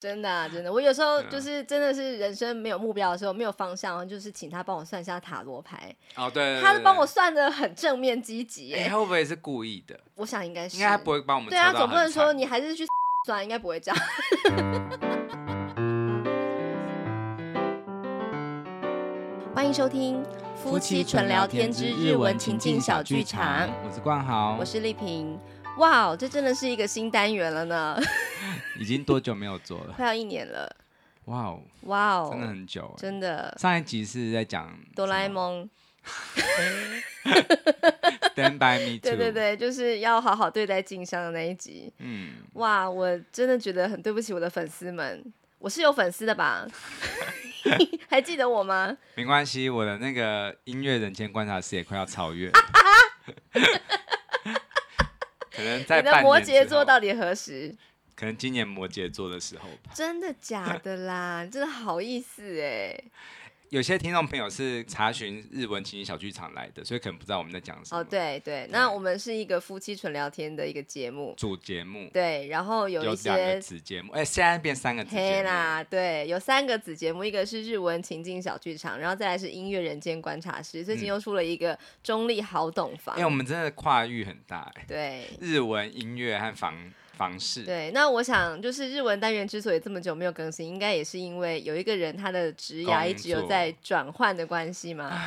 真的、啊，真的，我有时候就是真的是人生没有目标的时候，没有方向，就是请他帮我算一下塔罗牌。哦，对，对，对，他是帮我算的很正面积极。哎，他会不会是故意的？我想应该是。应该他不会帮我们。对啊，总不能说你还是去 算，应该不会这样。欢迎收听夫妻纯聊天之日文情境小剧场。我是冠豪，我是丽萍。哇哦，这真的是一个新单元了呢！已经多久没有做了？快要一年了。哇哦，哇哦，真的很久，真的。上一集是在讲哆啦 A 梦。Stand by me too。对对对，就是要好好对待静香的那一集。嗯。哇，我真的觉得很对不起我的粉丝们。我是有粉丝的吧？还记得我吗？没关系，我的那个音乐人间观察室也快要超越。可能在你的摩羯座到底何时？可能今年摩羯座的时候吧。真的假的啦？真的好意思哎。有些听众朋友是查询日文情景小剧场来的，所以可能不知道我们在讲什么。哦，对对，那我们是一个夫妻纯聊天的一个节目，主节目。对，然后有一些有子节目，哎，现在变三个子节目啦。对，有三个子节目，一个是日文情境小剧场，然后再来是音乐人间观察室，最近又出了一个中立好懂房。哎、嗯，我们真的跨域很大哎。对，日文音乐和房。方式对，那我想就是日文单元之所以这么久没有更新，应该也是因为有一个人他的职涯一直有在转换的关系嘛。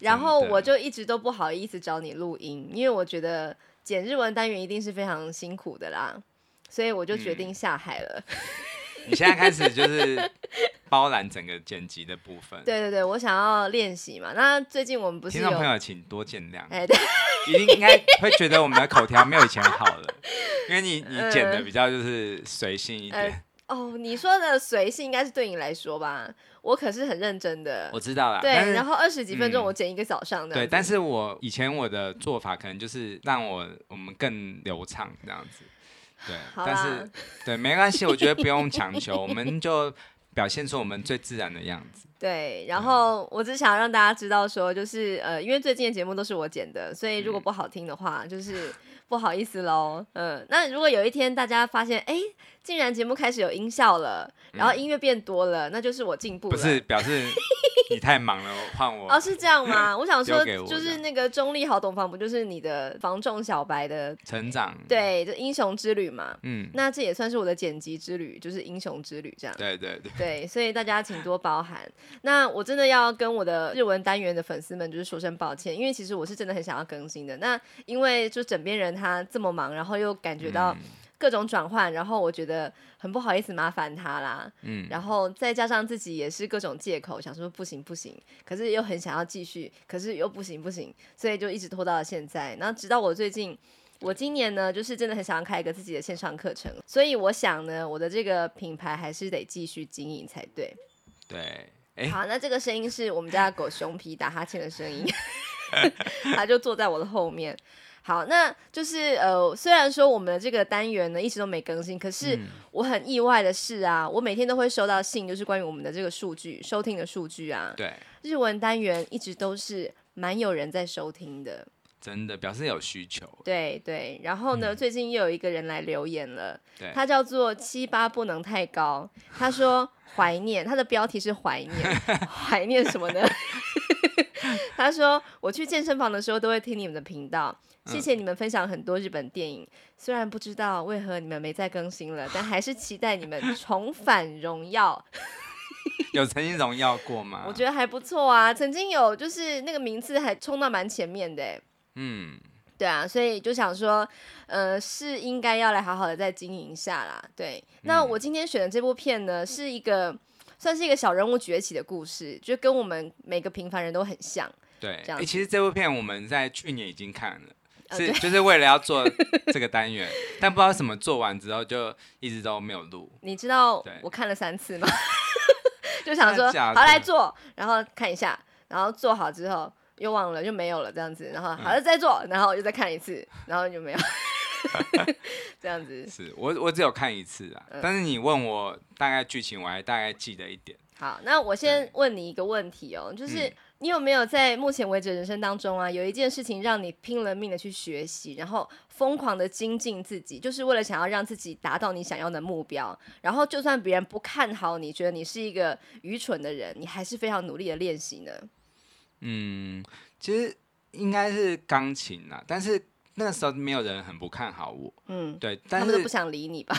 然后我就一直都不好意思找你录音，因为我觉得剪日文单元一定是非常辛苦的啦，所以我就决定下海了。嗯 你现在开始就是包揽整个剪辑的部分。对对对，我想要练习嘛。那最近我们不是有听众朋友，请多见谅。哎，对，一定应该会觉得我们的口条没有以前好了，因为你 你剪的比较就是随性一点。呃呃。哦，你说的随性应该是对你来说吧？我可是很认真的。我知道啦。对，然后二十几分钟我剪一个早上的。对，但是我以前我的做法可能就是让我我们更流畅这样子。对，但是对没关系，我觉得不用强求，我们就表现出我们最自然的样子。对，然后我只想让大家知道说，就是呃，因为最近的节目都是我剪的，所以如果不好听的话，嗯、就是不好意思喽。嗯，那如果有一天大家发现，哎，竟然节目开始有音效了，然后音乐变多了，嗯、那就是我进步了。不是表示。你太忙了，换我。哦，是这样吗？我想说，就是那个中立好懂房，不就是你的房仲小白的成长？对，就英雄之旅嘛。嗯，那这也算是我的剪辑之旅，就是英雄之旅这样。对对对。对，所以大家请多包涵。那我真的要跟我的日文单元的粉丝们就是说声抱歉，因为其实我是真的很想要更新的。那因为就枕边人他这么忙，然后又感觉到。各种转换，然后我觉得很不好意思麻烦他啦，嗯，然后再加上自己也是各种借口，想说不行不行，可是又很想要继续，可是又不行不行，所以就一直拖到了现在。然后直到我最近，我今年呢，就是真的很想要开一个自己的线上课程，所以我想呢，我的这个品牌还是得继续经营才对。对，欸、好，那这个声音是我们家的狗熊皮打哈欠的声音，他就坐在我的后面。好，那就是呃，虽然说我们的这个单元呢一直都没更新，可是我很意外的是啊，我每天都会收到信，就是关于我们的这个数据收听的数据啊。对，日文单元一直都是蛮有人在收听的，真的表示有需求。对对，然后呢，嗯、最近又有一个人来留言了，对他叫做七八不能太高，他说 怀念，他的标题是怀念，怀念什么呢？他说我去健身房的时候都会听你们的频道。谢谢你们分享很多日本电影，虽然不知道为何你们没再更新了，但还是期待你们 重返荣耀。有曾经荣耀过吗？我觉得还不错啊，曾经有，就是那个名次还冲到蛮前面的。嗯，对啊，所以就想说，呃，是应该要来好好的再经营一下啦。对，那我今天选的这部片呢，是一个算是一个小人物崛起的故事，就跟我们每个平凡人都很像。对，哎，其实这部片我们在去年已经看了。是，就是为了要做 这个单元，但不知道什么做完之后就一直都没有录。你知道我看了三次吗？就想说好来做，然后看一下，然后做好之后又忘了，就没有了这样子。然后好了再做，然后又再看一次，然后就没有。这样子。是我我只有看一次啊，但是你问我大概剧情，我还大概记得一点。好，那我先问你一个问题哦，就是你有没有在目前为止人生当中啊，有一件事情让你拼了命的去学习，然后疯狂的精进自己，就是为了想要让自己达到你想要的目标。然后就算别人不看好你，觉得你是一个愚蠢的人，你还是非常努力的练习呢？嗯，其实应该是钢琴啦，但是那个时候没有人很不看好我。嗯，对，但是他们都不想理你吧？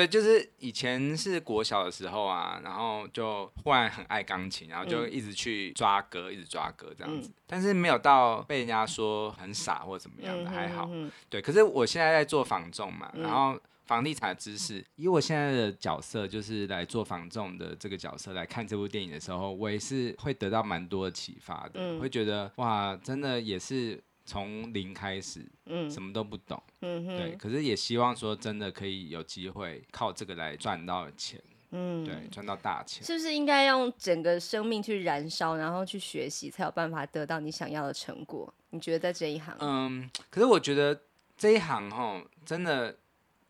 对，就是以前是国小的时候啊，然后就忽然很爱钢琴，然后就一直去抓歌，嗯、一直抓歌这样子。嗯、但是没有到被人家说很傻或怎么样的，还好。对，可是我现在在做房仲嘛，嗯、然后房地产的知识，以我现在的角色，就是来做房仲的这个角色来看这部电影的时候，我也是会得到蛮多的启发的，嗯、会觉得哇，真的也是。从零开始，嗯，什么都不懂，嗯哼，对，可是也希望说真的可以有机会靠这个来赚到钱，嗯，对，赚到大钱，是不是应该用整个生命去燃烧，然后去学习，才有办法得到你想要的成果？你觉得在这一行？嗯，可是我觉得这一行哦，真的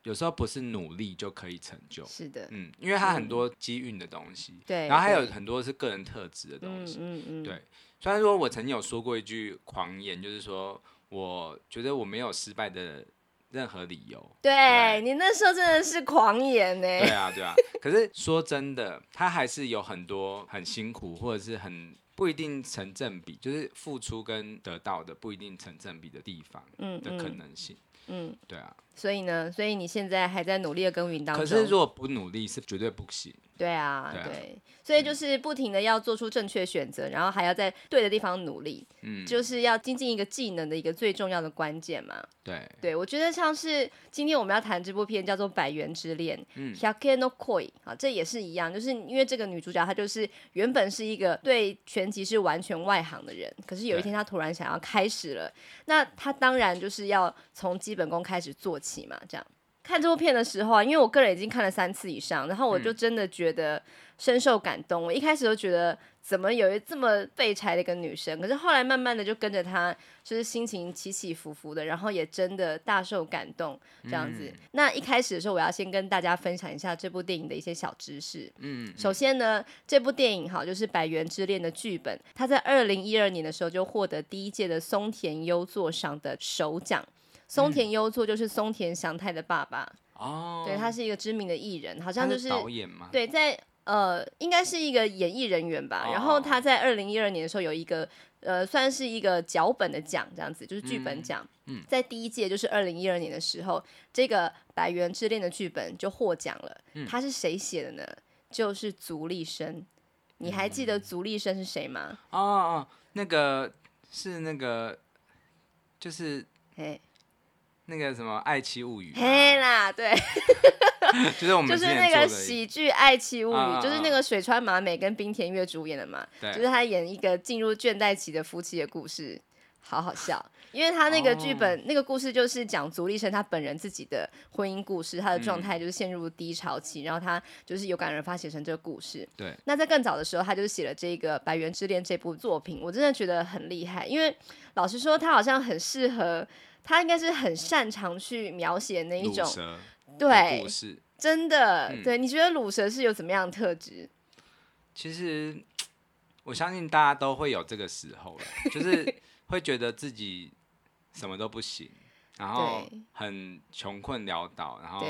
有时候不是努力就可以成就，是的，嗯，因为它很多机运的东西，对，然后还有很多是个人特质的东西，嗯嗯，对。虽然说我曾经有说过一句狂言，就是说我觉得我没有失败的任何理由。对，对你那时候真的是狂言呢。对啊，对啊。可是说真的，他还是有很多很辛苦，或者是很不一定成正比，就是付出跟得到的不一定成正比的地方的可能性。嗯，嗯对啊。所以呢，所以你现在还在努力的耕耘当中。可是如果不努力，是绝对不行。对啊，对，啊。对，所以就是不停的要做出正确选择，嗯、然后还要在对的地方努力，嗯，就是要精进一个技能的一个最重要的关键嘛。对，对我觉得像是今天我们要谈这部片叫做《百元之恋》，嗯，Hyake no Koi 啊，这也是一样，就是因为这个女主角她就是原本是一个对拳击是完全外行的人，可是有一天她突然想要开始了，那她当然就是要从基本功开始做起嘛，这样。看这部片的时候啊，因为我个人已经看了三次以上，然后我就真的觉得深受感动。嗯、我一开始都觉得怎么有一这么废柴的一个女生，可是后来慢慢的就跟着她，就是心情起起伏伏的，然后也真的大受感动这样子。嗯、那一开始的时候，我要先跟大家分享一下这部电影的一些小知识。嗯，首先呢，这部电影哈就是《百元之恋》的剧本，它在二零一二年的时候就获得第一届的松田优作赏的首奖。松田优作就是松田翔太的爸爸哦，对，他是一个知名的艺人，好像就是，是导演嘛，对，在呃，应该是一个演艺人员吧。哦、然后他在二零一二年的时候有一个呃，算是一个脚本的奖，这样子就是剧本奖。嗯，在第一届就是二零一二年的时候，这个《百元之恋》的剧本就获奖了。嗯，他是谁写的呢？就是足立生。你还记得足立生是谁吗？哦哦，那个是那个，就是嘿。那个什么《爱妻物语》嘿啦，对，就是我们就是那个喜剧《爱妻物语》，啊、就是那个水川麻美跟冰田月主演的嘛，对。就是他演一个进入倦怠期的夫妻的故事，好好笑，因为他那个剧本、哦、那个故事就是讲足立生他本人自己的婚姻故事，他的状态就是陷入低潮期，嗯、然后他就是有感而发写成这个故事。对，那在更早的时候，他就写了这个《百元之恋》这部作品，我真的觉得很厉害，因为老实说，他好像很适合。他应该是很擅长去描写那一种，对，真的，嗯、对。你觉得鲁蛇是有怎么样的特质？其实我相信大家都会有这个时候了，就是会觉得自己什么都不行，然后很穷困潦倒，然后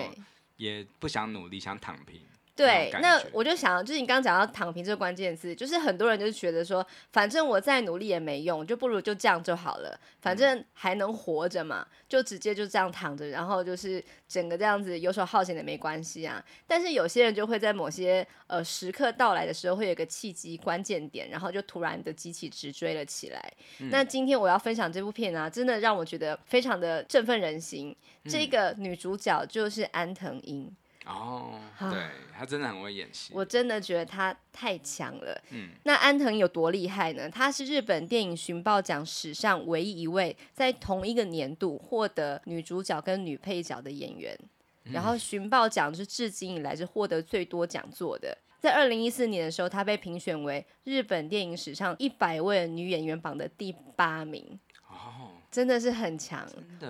也不想努力，想躺平。对，那我就想，就是你刚刚讲到躺平这个关键词，就是很多人就是觉得说，反正我再努力也没用，就不如就这样就好了，反正还能活着嘛，就直接就这样躺着，然后就是整个这样子游手好闲的没关系啊。但是有些人就会在某些呃时刻到来的时候，会有个契机关键点，然后就突然的激起直追了起来。嗯、那今天我要分享这部片啊，真的让我觉得非常的振奋人心。嗯、这个女主角就是安藤樱。哦，对，他真的很会演戏，我真的觉得他太强了。嗯，那安藤有多厉害呢？他是日本电影寻报奖史上唯一一位在同一个年度获得女主角跟女配角的演员。嗯、然后寻报奖是至今以来是获得最多讲座的。在二零一四年的时候，他被评选为日本电影史上一百位女演员榜的第八名。哦，真的是很强。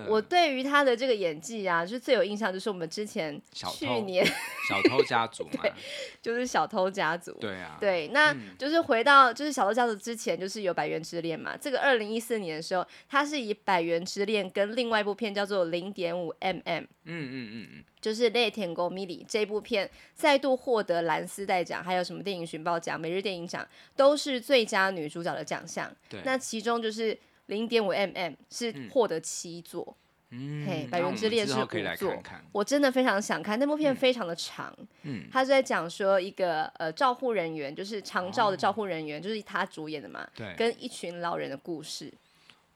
我对于他的这个演技啊，就是最有印象，就是我们之前去年小偷家族嘛，就是小偷家族。对啊，对，那就是回到就是小偷家族之前，就是有《百元之恋》嘛。这个二零一四年的时候，他是以《百元之恋》跟另外一部片叫做《零点五 mm》，嗯嗯嗯嗯，就是《泪天沟米里》这部片再度获得蓝丝带奖，还有什么电影寻宝奖、每日电影奖，都是最佳女主角的奖项。对，那其中就是。零点五 mm 是获得七座，嗯，嘿，《百元之恋》是五座，我真的非常想看那部片，非常的长，嗯，他是在讲说一个呃照护人员，就是长照的照护人员，哦，就是他主演的嘛，对，跟一群老人的故事，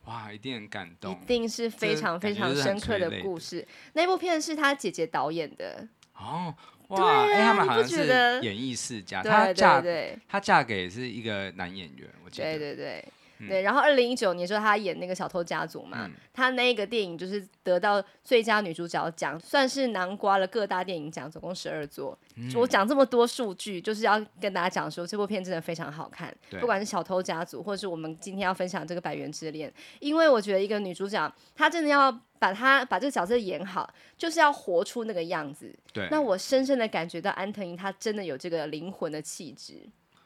哇，一定很感动，一定是非常非常深刻的故事。那部片是他姐姐导演的，哦，哇，哎他们好像是演艺世家，她嫁对，她嫁给是一个男演员，我记得，对对对。对，然后二零一九年时候，他演那个小偷家族嘛，嗯、他那个电影就是得到最佳女主角奖，算是囊括了各大电影奖，总共十二座。嗯、我讲这么多数据，就是要跟大家讲说，这部片真的非常好看，不管是小偷家族，或者是我们今天要分享这个百元之恋，因为我觉得一个女主角，她真的要把她把这个角色演好，就是要活出那个样子。对，那我深深的感觉到安藤英她真的有这个灵魂的气质。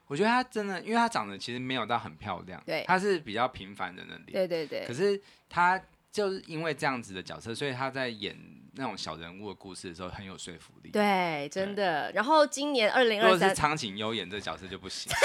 我觉得她真的，因为她长得其实没有到很漂亮，对，她是比较平凡的那脸，对对对。可是她就是因为这样子的角色，所以她在演那种小人物的故事的时候很有说服力。对，真的。然后今年二零二三，如果是苍井优演这角色就不行。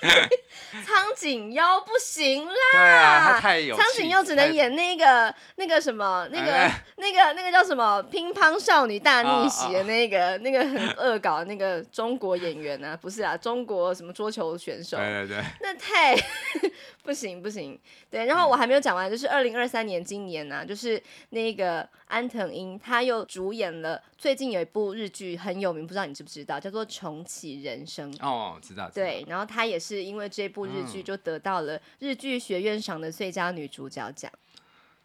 苍井优不行啦，对啊，他太有。苍井优只能演那个那个什么，那个那个那个叫什么乒乓少女大逆袭的那个那个很恶搞的那个中国演员啊，不是啊，中国什么桌球选手？对对对，那太 不行不行。对，然后我还没有讲完，就是二零二三年今年呢，就是那个安藤樱，她又主演了最近有一部日剧很有名，不知道你知不知道，叫做《重启人生》。哦，知道。对，然后她也是因为这部。部日剧就得到了日剧学院赏的最佳女主角奖，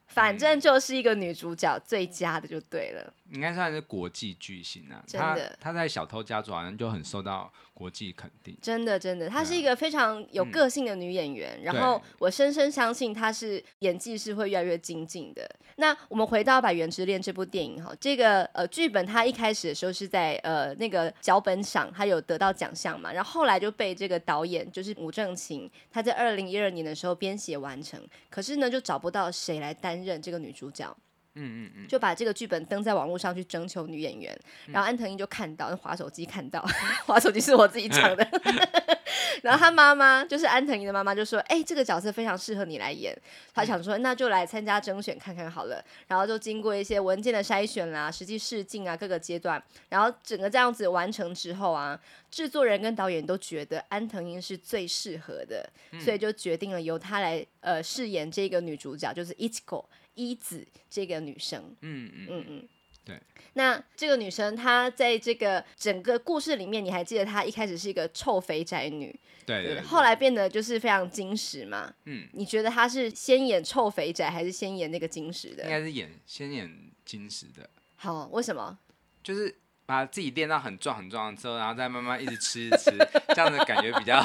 反正就是一个女主角最佳的就对了。应该算是国际巨星啊，真的。她在《小偷家族》好像就很受到国际肯定。真的，真的，她是一个非常有个性的女演员。嗯、然后我深深相信她是演技是会越来越精进的。那我们回到《百元之恋》这部电影哈，这个呃剧本它一开始的时候是在呃那个脚本赏，它有得到奖项嘛。然后后来就被这个导演就是吴正琴，他在二零一二年的时候编写完成，可是呢就找不到谁来担任这个女主角。嗯嗯嗯，就把这个剧本登在网络上去征求女演员，然后安藤英就看到，滑手机看到，滑手机是我自己 讲的，然后他妈妈就是安藤英的妈妈就说，哎、欸，这个角色非常适合你来演，他想说那就来参加征选看看好了，然后就经过一些文件的筛选啦，实际试镜啊各个阶段，然后整个这样子完成之后啊，制作人跟导演都觉得安藤英是最适合的，所以就决定了由他来呃饰演这个女主角，就是 Ichiko。一子这个女生，嗯嗯嗯嗯，对。那这个女生她在这个整个故事里面，你还记得她一开始是一个臭肥宅女，对对，对，对。后来变得就是非常精实嘛，嗯。你觉得她是先演臭肥宅，还是先演那个精实的？应该是演先演精实的。好，为什么？就是把自己练到很壮很壮之后，然后再慢慢一直吃一直吃，这样子感觉比较。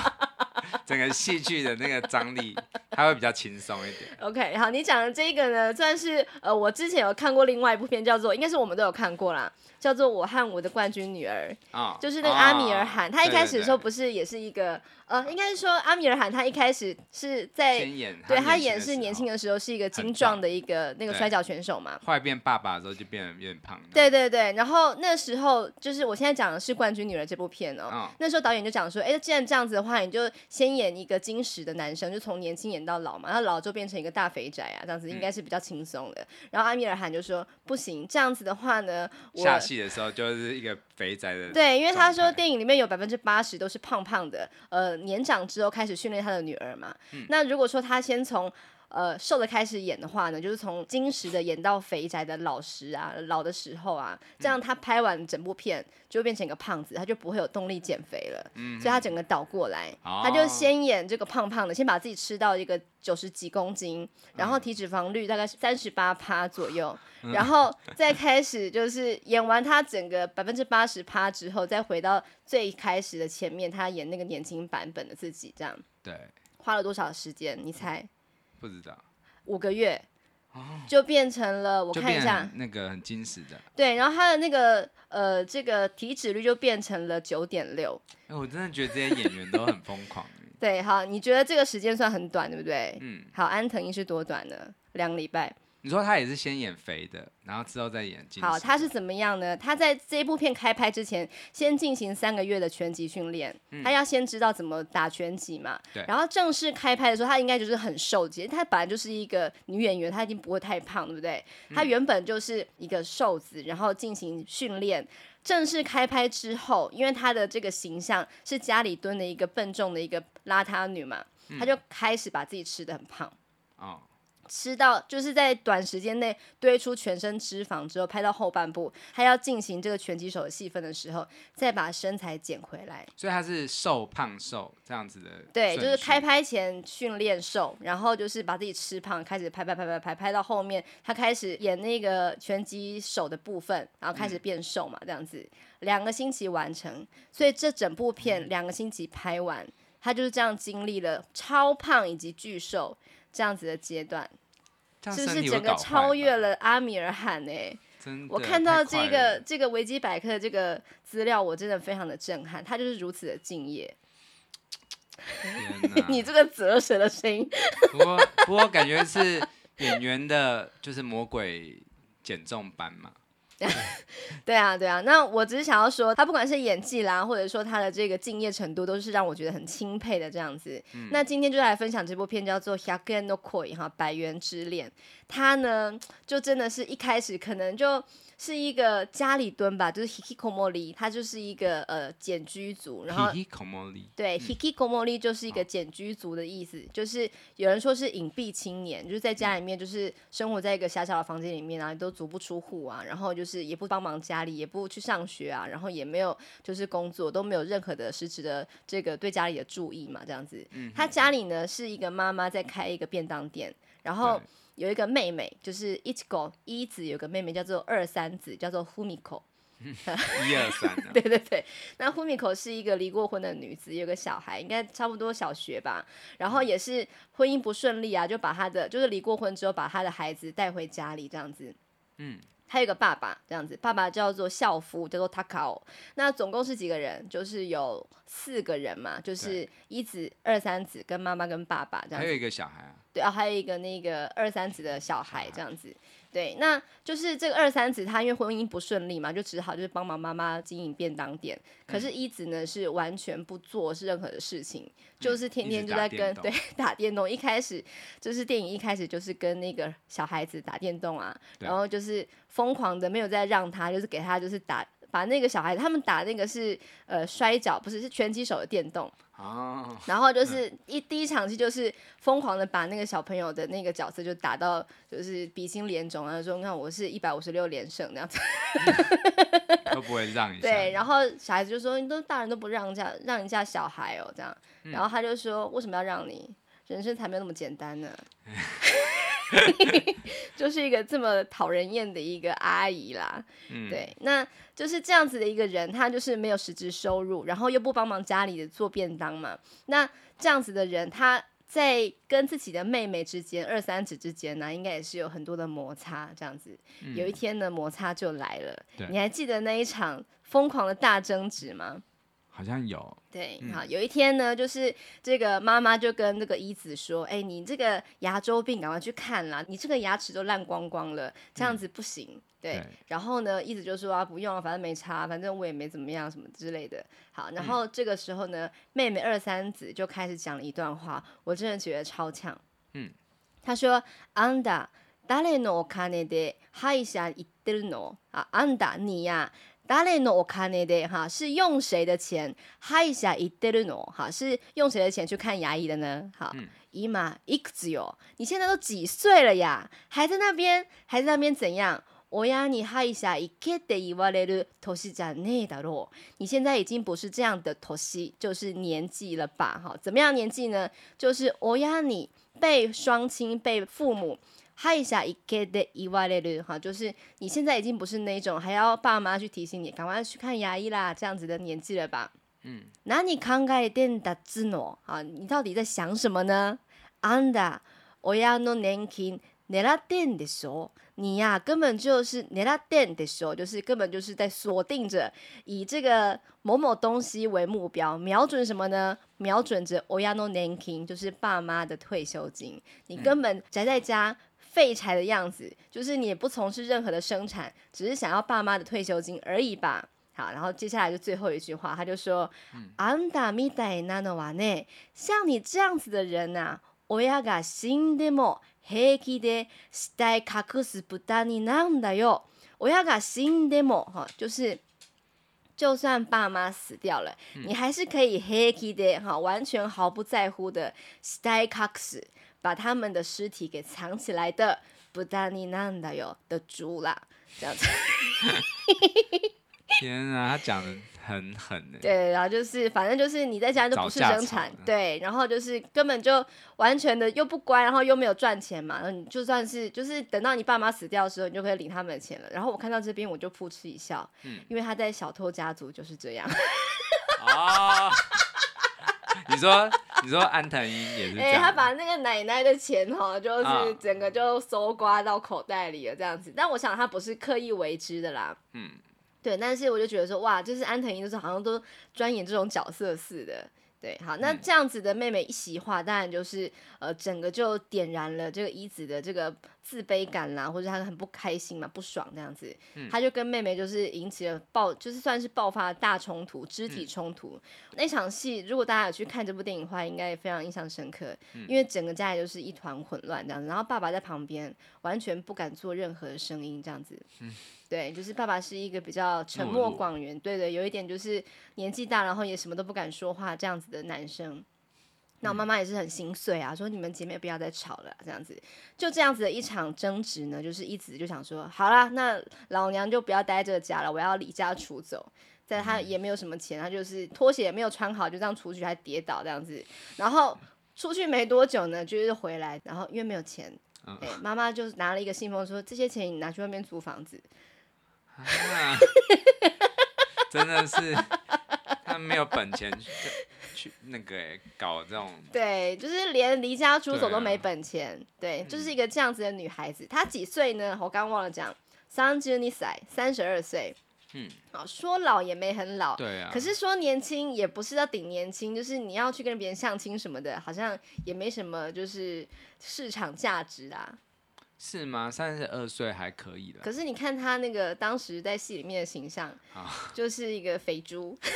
整个戏剧的那个张力，它会比较轻松一点。OK，好，你讲的这个呢，算是呃，我之前有看过另外一部片，叫做，应该是我们都有看过啦，叫做《我和我的冠军女儿》，哦，就是那个阿米尔汗，哦，他一开始的时候不是也是一个。呃，应该是说阿米尔汗他一开始是在对他演是年轻的时候是一个精壮的一个那个摔跤选手嘛，后来变爸爸的时候就变得有点胖。对对对，然后那时候就是我现在讲的是《冠军女儿》这部片哦，哦，那时候导演就讲说，哎，既然这样子的话，你就先演一个金石的男生，就从年轻演到老嘛，然后老就变成一个大肥宅啊，这样子应该是比较轻松的。嗯、然后阿米尔汗就说不行，这样子的话呢，我下戏的时候就是一个肥宅的。对，因为他说电影里面有百分之八十都是胖胖的，呃，年长之后开。开始训练他的女儿嘛，嗯、那如果说他先从呃瘦的开始演的话呢，就是从金石的演到肥宅的老实啊，老的时候啊，这样他拍完整部片就会变成一个胖子，他就不会有动力减肥了。嗯，所以他整个倒过来，哦、他就先演这个胖胖的，先把自己吃到一个九十几公斤，然后体脂肪率大概三十八趴左右，嗯、然后再开始就是演完他整个百分之八十趴之后，再回到最开始的前面，他演那个年轻版本的自己，这样。对，花了多少时间？你猜？不知道。五个月。就变成了我看一下那个很精实的。对，然后他的那个呃这个体脂率就变成了九点六。哎，我真的觉得这些演员都很疯狂。对，好，你觉得这个时间算很短，对不对？嗯。好，安藤英是多短呢？两个礼拜。你说他也是先演肥的，然后之后再演精。好，他是怎么样呢？他在这一部片开拍之前，先进行三个月的拳击训练，嗯、他要先知道怎么打拳击嘛。对。然后正式开拍的时候，他应该就是很瘦，其实他本来就是一个女演员，她一定不会太胖，对不对？她原本就是一个瘦子，然后进行训练。正式开拍之后，因为她的这个形象是家里蹲的一个笨重的一个邋遢女嘛，她就开始把自己吃的很胖。哦。吃到就是在短时间内堆出全身脂肪之后，拍到后半部，他要进行这个拳击手的戏份的时候，再把身材减回来。所以他是瘦胖瘦这样子的。对，就是开拍前训练瘦，然后就是把自己吃胖，开始拍拍拍拍拍，拍到后面他开始演那个拳击手的部分，然后开始变瘦嘛，这样子两个星期完成。所以这整部片两个星期拍完，他就是这样经历了超胖以及巨瘦这样子的阶段。是不是整个超越了阿米尔汗呢？我看到这个这个维基百科的这个资料，我真的非常的震撼。他就是如此的敬业。你这个哲学的声音。不过不过感觉是演员的，就是魔鬼减重版嘛。对啊，对啊，那我只是想要说，他不管是演技啦，或者说他的这个敬业程度，都是让我觉得很钦佩的这样子。嗯、那今天就来分享这部片，叫做《yagenokoi》哈，《百元之恋》。他呢，就真的是一开始可能就是一个家里蹲吧，就是 hikikomori，他就是一个呃简居族，然后 hikikomori 对、嗯、hikikomori 就是一个简居族的意思，哦、就是有人说是隐蔽青年，就是在家里面就是生活在一个狭小的房间里面啊，都足不出户啊，然后就是也不帮忙家里，也不去上学啊，然后也没有就是工作，都没有任何的实质的这个对家里的注意嘛，这样子。嗯、他家里呢是一个妈妈在开一个便当店，然后。有一个妹妹，就是一狗一子，有个妹妹叫做二三子，叫做 Humiko。一二三。对对对，那 Humiko 是一个离过婚的女子，有个小孩，应该差不多小学吧。然后也是婚姻不顺利啊，就把她的就是离过婚之后，把她的孩子带回家里这样子。嗯。他有个爸爸这样子，爸爸叫做孝夫，叫做 Takao。那总共是几个人？就是有四个人嘛，就是一子、二三子跟妈妈跟爸爸这样子。还有一个小孩啊。对啊，还有一个那个二三子的小孩这样子。对，那就是这个二三子，他因为婚姻不顺利嘛，就只好就是帮忙妈妈经营便当店。可是一子呢，是完全不做是任何的事情，嗯、就是天天就在跟对 打电动。一开始就是电影一开始就是跟那个小孩子打电动啊，然后就是疯狂的没有再让他，就是给他就是打。把那个小孩子，他们打那个是呃摔跤，不是是拳击手的电动。哦。然后就是一、嗯、第一场戏就是疯狂的把那个小朋友的那个角色就打到就是鼻青脸肿，然后说你看我是一百五十六连胜那样子。都不会让一下。对，然后小孩子就说你都大人都不让一下让一下小孩哦这样，然后他就说为什么要让你？人生才没有那么简单呢。就是一个这么讨人厌的一个阿姨啦，嗯、对，那就是这样子的一个人，他就是没有实质收入，然后又不帮忙家里的做便当嘛。那这样子的人，他在跟自己的妹妹之间，二三子之间呢，应该也是有很多的摩擦。这样子，嗯、有一天呢，摩擦就来了。你还记得那一场疯狂的大争执吗？好像有对，嗯、好，有一天呢，就是这个妈妈就跟那个一子说：“哎，你这个牙周病，赶快去看啦！你这个牙齿都烂光光了，这样子不行。嗯”对，对然后呢，一子就说：“啊，不用了，反正没差，反正我也没怎么样，什么之类的。”好，然后这个时候呢，嗯、妹妹二三子就开始讲了一段话，我真的觉得超呛。嗯，他说：“あんた谁のお金で歯医者行ってるの？啊，あんた你呀。” 谁のお金で哈是用谁的钱？歯医者行ってるの哈是用谁的钱去看牙医的呢？好，今いくつよ？你现在都几岁了呀？还在那边？还在那边怎样？亲に歯医者行けって言われる年じゃねえだろ？你现在已经不是这样的年，就是年纪了吧？哈，怎么样年纪呢？就是亲に被双亲被父母。 哈一下一个的意外的率哈，就是你现在已经不是那种还要爸妈去提醒你赶快去看牙医啦这样子的年纪了吧？嗯，那你慷慨点的自诺啊，你到底在想什么呢？あんた亲の年金 狙ってんでしょ，你呀、啊、根本就是狙ってんでしょ，就是根本就是在锁定着以这个某某东西为目标，瞄准什么呢？瞄准着亲の年金，就是爸妈的退休金。你根本宅在家 废柴的样子，就是你也不从事任何的生产，只是想要爸妈的退休金而已吧。好，然后接下来就最后一句话，他就说：“あんたみたいなのはね，像你这样子的人呐、啊，亲が死んでも平気で死体隠す豚になんだよ。亲が死んでも哈，就是就算爸妈死掉了，嗯、你还是可以平気で哈，完全毫不在乎的死体隠す， 把他们的尸体给藏起来的豚になんだよ的猪啦，这样子。 ”天啊，他讲的很狠的。对，然后就是，反正就是你在家就不是生产，对，然后就是根本就完全的又不乖，然后又没有赚钱嘛。你就算是就是等到你爸妈死掉的时候，你就可以领他们的钱了。然后我看到这边我就扑哧一笑，嗯，因为他在小偷家族就是这样。哦， 你说你说安藤英也是这样，哎、欸，他把那个奶奶的钱哈，就是整个就搜刮到口袋里了这样子。但我想他不是刻意为之的啦，嗯。对，但是我就觉得说，哇，就是安藤英，就是好像都专演这种角色似的。对，好，那这样子的妹妹一席话，当然就是呃，整个就点燃了这个一子的这个自卑感啦，或者她很不开心嘛，不爽这样子，他就跟妹妹就是引起了爆，就是算是爆发了大冲突，肢体冲突。那场戏，如果大家有去看这部电影的话，应该也非常印象深刻，因为整个家里就是一团混乱这样子，然后爸爸在旁边完全不敢做任何的声音这样子。对，就是爸爸是一个比较沉默寡言，对的，有一点就是年纪大，然后也什么都不敢说话这样子的男生。那我妈妈也是很心碎啊，说你们姐妹不要再吵了，这样子。就这样子的一场争执呢，就是一直就想说，好啦，那老娘就不要待这个家了，我要离家出走。在他也没有什么钱，他就是拖鞋也没有穿好，就这样出去还跌倒这样子。然后出去没多久呢，就是回来，然后因为没有钱，哎，妈妈就拿了一个信封说，这些钱你拿去外面租房子。啊、真的是，他没有本钱去去那个搞这种，对，就是连离家出走都没本钱，对，就是一个这样子的女孩子。她几岁呢？我刚忘了讲，三十二岁，三十二岁。嗯，啊，说老也没很老，对啊。可是说年轻也不是要顶年轻，就是你要去跟别人相亲什么的，好像也没什么，就是市场价值啊。是吗？三十二岁还可以的。可是你看他那个当时在戏里面的形象，就是一个肥猪。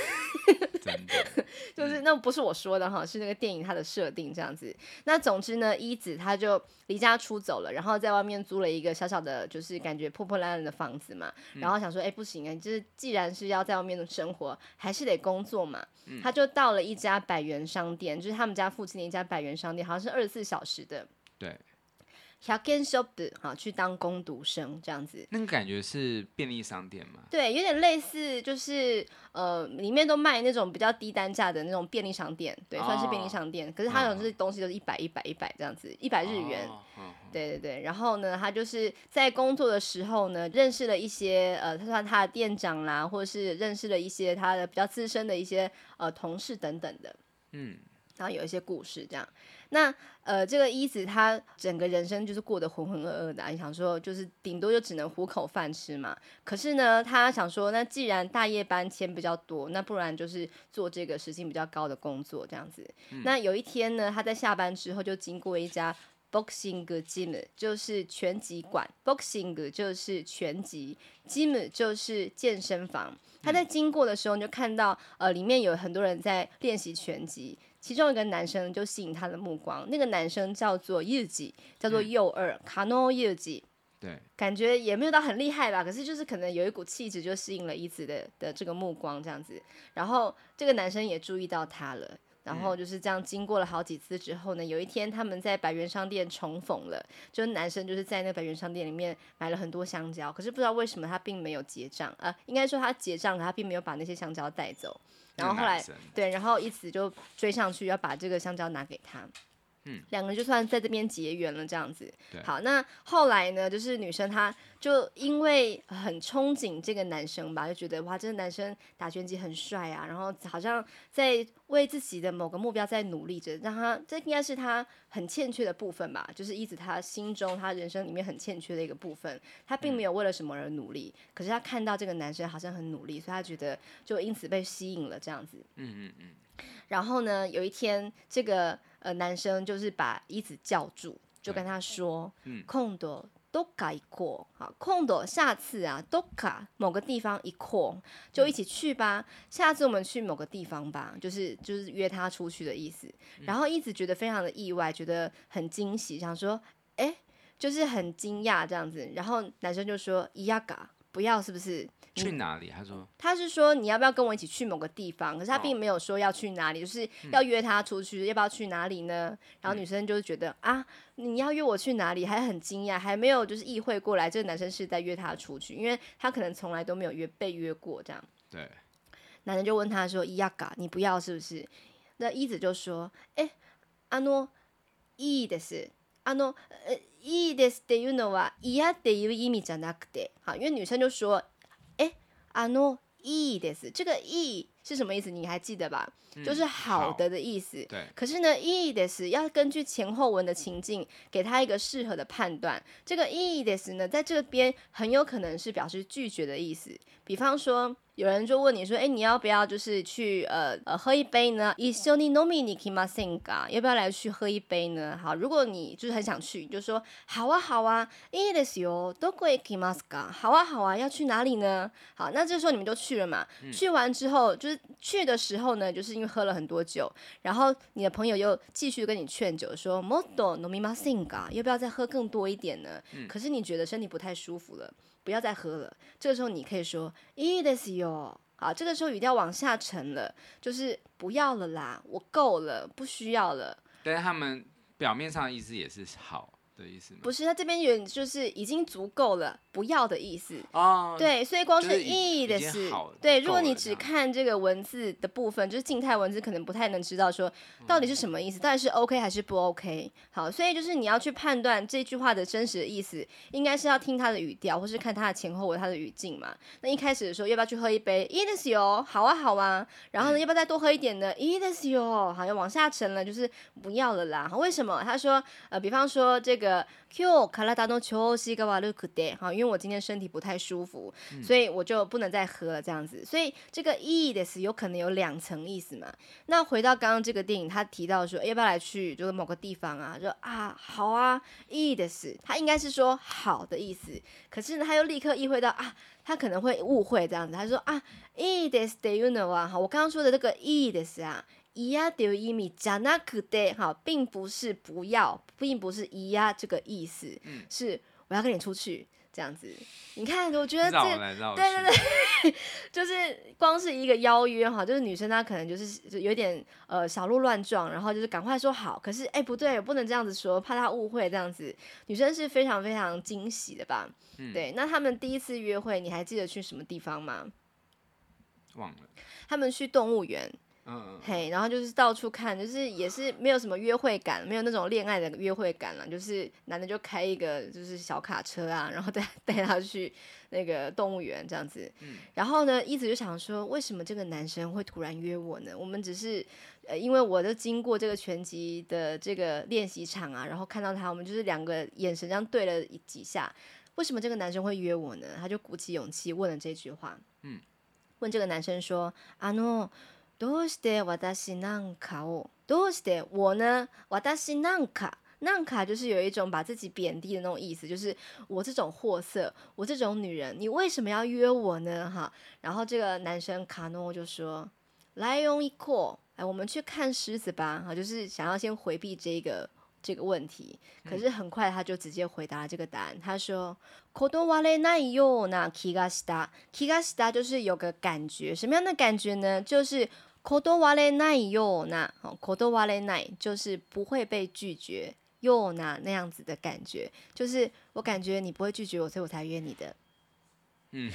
真的，就是那不是我说的哈，是那个电影它的设定这样子。那总之呢，一子他就离家出走了，然后在外面租了一个小小的，就是感觉破破烂烂的房子嘛。然后想说，哎，不行啊，就是既然是要在外面的生活，还是得工作嘛。他就到了一家百元商店，就是他们家附近的一家百元商店，好像是二十四小时的。对。100円ショップ哈，去当工读生这样子，那个感觉是便利商店吗？对，有点类似，就是呃，里面都卖那种比较低单价的那种便利商店，对，哦、算是便利商店。可是它有这东西都是一百一百一百这样子，一百日元。哦哦、对对对，然后呢，他就是在工作的时候呢，认识了一些呃，他算他的店长啦，或者是认识了一些他的比较资深的一些呃同事等等的。嗯。然后有一些故事这样， 那呃，这个一子他整个人生就是过得浑浑噩噩的，啊，你想说就是顶多就只能糊口饭吃嘛。可是呢，他想说，那既然大夜班钱比较多，那不然就是做这个时薪比较高的工作这样子。嗯、那有一天呢，他在下班之后就经过一家 boxing gym，就是拳击馆，boxing 就是拳击，gym 就是健身房。他在经过的时候，你就看到呃，里面有很多人在练习拳击。其中一个男生就吸引他的目光，那个男生叫做日吉，叫做右二卡诺柚吉，对，感觉也没有到很厉害吧，可是就是可能有一股气质就吸引了一子的的这个目光这样子，然后这个男生也注意到他了，然后就是这样经过了好几次之后呢，有一天他们在百元商店重逢了，就男生就是在那百元商店里面买了很多香蕉，可是不知道为什么他并没有结账啊、呃，应该说他结账，可他并没有把那些香蕉带走。然后后来，对，然后一直就追上去要把这个香蕉拿给他，嗯，两个人就算在这边结缘了，这样子。对好，那后来呢，就是女生她就因为很憧憬这个男生吧，就觉得哇，这个男生打拳击很帅啊，然后好像在为自己的某个目标在努力着，让他这应该是他很欠缺的部分吧，就是一直他心中他人生里面很欠缺的一个部分，他并没有为了什么而努力，嗯、可是他看到这个男生好像很努力，所以他觉得就因此被吸引了这样子。嗯嗯嗯。然后呢，有一天这个。呃，男生就是把一子叫住，就跟他说：“空的都改过，好，空的下次啊，都卡某个地方一扩，就一起去吧。嗯、下次我们去某个地方吧，就是就是约他出去的意思。嗯”然后一子觉得非常的意外，觉得很惊喜，想说：“哎，就是很惊讶这样子。”然后男生就说：“伊亚嘎，不要，是不是？”去哪里？他说，他是说你要不要跟我一起去某个地方？可是他并没有说要去哪里，就是要约他出去，嗯、要不要去哪里呢？然后女生就觉得、嗯、啊，你要约我去哪里？还很惊讶，还没有就是意会过来，这个男生是在约他出去，因为他可能从来都没有约被约过这样。对，男人就问他说：“伊亚嘎，你不要是不是？”那一子就说：“哎，阿诺，いいです。阿诺，呃，いいですっていうのは嫌っていう意味じゃなくて，好，因为女生就说。 あのいいです，这个いい是什么意思？你还记得吧？嗯、就是好的的意思。对。可是呢，いいです要根据前后文的情境，给他一个适合的判断。这个いいです呢，在这边很有可能是表示拒绝的意思。比方说。有人就问你说：“哎，你要不要就是去呃呃喝一杯呢？一绪に饮みに行きませんか？要不要来去喝一杯呢？好，如果你就是很想去，你就说好啊好啊，いいですよ。どこへ行きますか？好啊好啊，要去哪里呢？好，那这时候你们就去了嘛。嗯、去完之后，就是 去的时候呢，就是因为喝了很多酒，然后你的朋友又继续跟你劝酒说，もっと饮みませんか？要不要再喝更多一点呢？嗯、可是你觉得身体不太舒服了。”不要再喝了。这个时候你可以说“いいですよ”。好，这个时候语调往下沉了，就是不要了啦，我够了，不需要了。但是他们表面上的意思也是好。 的意思吗？不是，他这边有就是已经足够了，不要的意思。哦，对，所以光是意的是，对。如果你只看这个文字的部分，就是静态文字，可能不太能知道说到底是什么意思，到底是 OK 还是不 OK。好，所以就是你要去判断这句话的真实的意思，应该是要听他的语调，或是看他的前后文、他的语境嘛。那一开始的时候，要不要去喝一杯？いいですよ，好啊，好啊。然后呢，要不要再多喝一点呢？いいですよ，好像往下沉了，就是不要了啦。为什么？他说，呃，比方说这个。 个今日体の调子が悪くて，好，因为我今天身体不太舒服，嗯、所以我就不能再喝了，这样子。所以这个いいです有可能有两层意思嘛。那回到刚刚这个电影，他提到说，要不要来去就是某个地方啊？说啊，好啊，いいです，他应该是说好的意思。可是呢，他又立刻意会到啊，他可能会误会这样子。他说啊，いいですっていうのは，好，我刚刚说的这个いいです啊。 伊呀丢伊米，加那可得哈，并不是不要，并不是伊呀这个意思，嗯、是我要跟你出去这样子。你看，我觉得这，对对对，就是光是一个邀约哈，就是女生她可能就是就有点呃小鹿乱撞，然后就是赶快说好，可是哎不对，不能这样子说，怕她误会这样子。女生是非常非常惊喜的吧？嗯、对，那他们第一次约会，你还记得去什么地方吗？忘了。他们去动物园。嗯，嘿，然后就是到处看，就是也是没有什么约会感，没有那种恋爱的约会感了。就是男的就开一个就是小卡车啊，然后带 带他去那个动物园这样子。嗯，然后呢，一直就想说，为什么这个男生会突然约我呢？我们只是呃，因为我都经过这个拳击的这个练习场啊，然后看到他，我们就是两个眼神这样对了几下，为什么这个男生会约我呢？他就鼓起勇气问了这句话。嗯，问这个男生说：“阿诺。”どうして私なんかを？どうして我呢？私なんか，なんか就是有一种把自己贬低的那种意思，就是我这种货色，我这种女人，你为什么要约我呢？哈，然后这个男生卡诺就说：“ライオン行こう，哎，我们去看狮子吧。”哈，就是想要先回避这个。 这个问题，可是很快他就直接回答了这个答案。他说：“断れないような気がした。気がした就是有个感觉，什么样的感觉呢？就是断れないような，好，断れない就是不会被拒绝，ような那样子的感觉，就是我感觉你不会拒绝我，所以我才约你的。 嗯，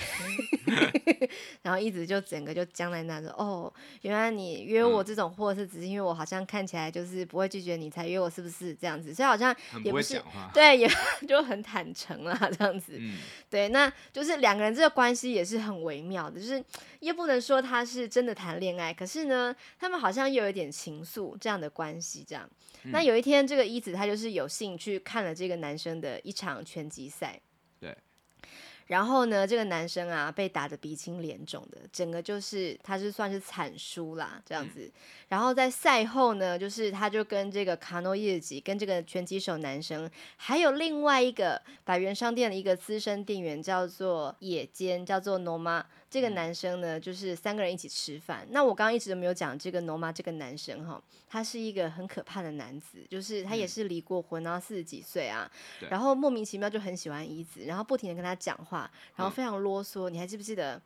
然后一直就整个就僵在那说，哦，原来你约我这种货是只是因为我好像看起来就是不会拒绝你才约我，是不是这样子？所以好像也不是，不对，也 就很坦诚啦，这样子。嗯，对，那就是两个人这个关系也是很微妙的，就是也不能说他是真的谈恋爱，可是呢，他们好像又有一点情愫这样的关系，这样。嗯、那有一天，这个一子他就是有幸去看了这个男生的一场拳击赛。然后呢，这个男生啊，被打得鼻青脸肿的，整个就是他是算是惨输啦，这样子。嗯、然后在赛后呢，就是他就跟这个卡诺叶吉，跟这个拳击手男生，还有另外一个百元商店的一个资深店员，叫做野间，叫做诺玛。这个男生呢，就是三个人一起吃饭。那我刚刚一直都没有讲这个诺妈这个男生哈，他是一个很可怕的男子，就是他也是离过婚，然后四十几岁啊，然后莫名其妙就很喜欢椅子，然后不停的跟他讲话，然后非常啰嗦。你还记不记得？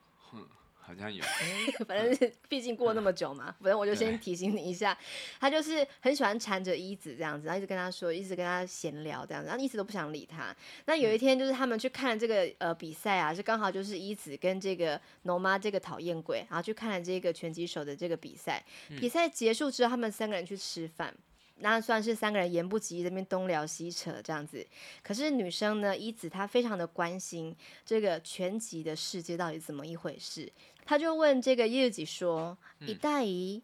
好像有，反正 毕竟过那么久嘛，反正我就先提醒你一下，他就是很喜欢缠着一子这样子，然后一直跟他说，一直跟他闲聊这样子，然后一直都不想理他。那有一天就是他们去看这个呃比赛啊，就刚好就是一子跟这个农妈这个讨厌鬼，然后去看了这个拳击手的这个比赛。比赛结束之后，他们三个人去吃饭。那算是三个人言不及义，这边东聊西扯这样子。可是女生呢，一子她非常的关心这个拳击的世界到底怎么一回事，她就问这个柚子说：“一大姨，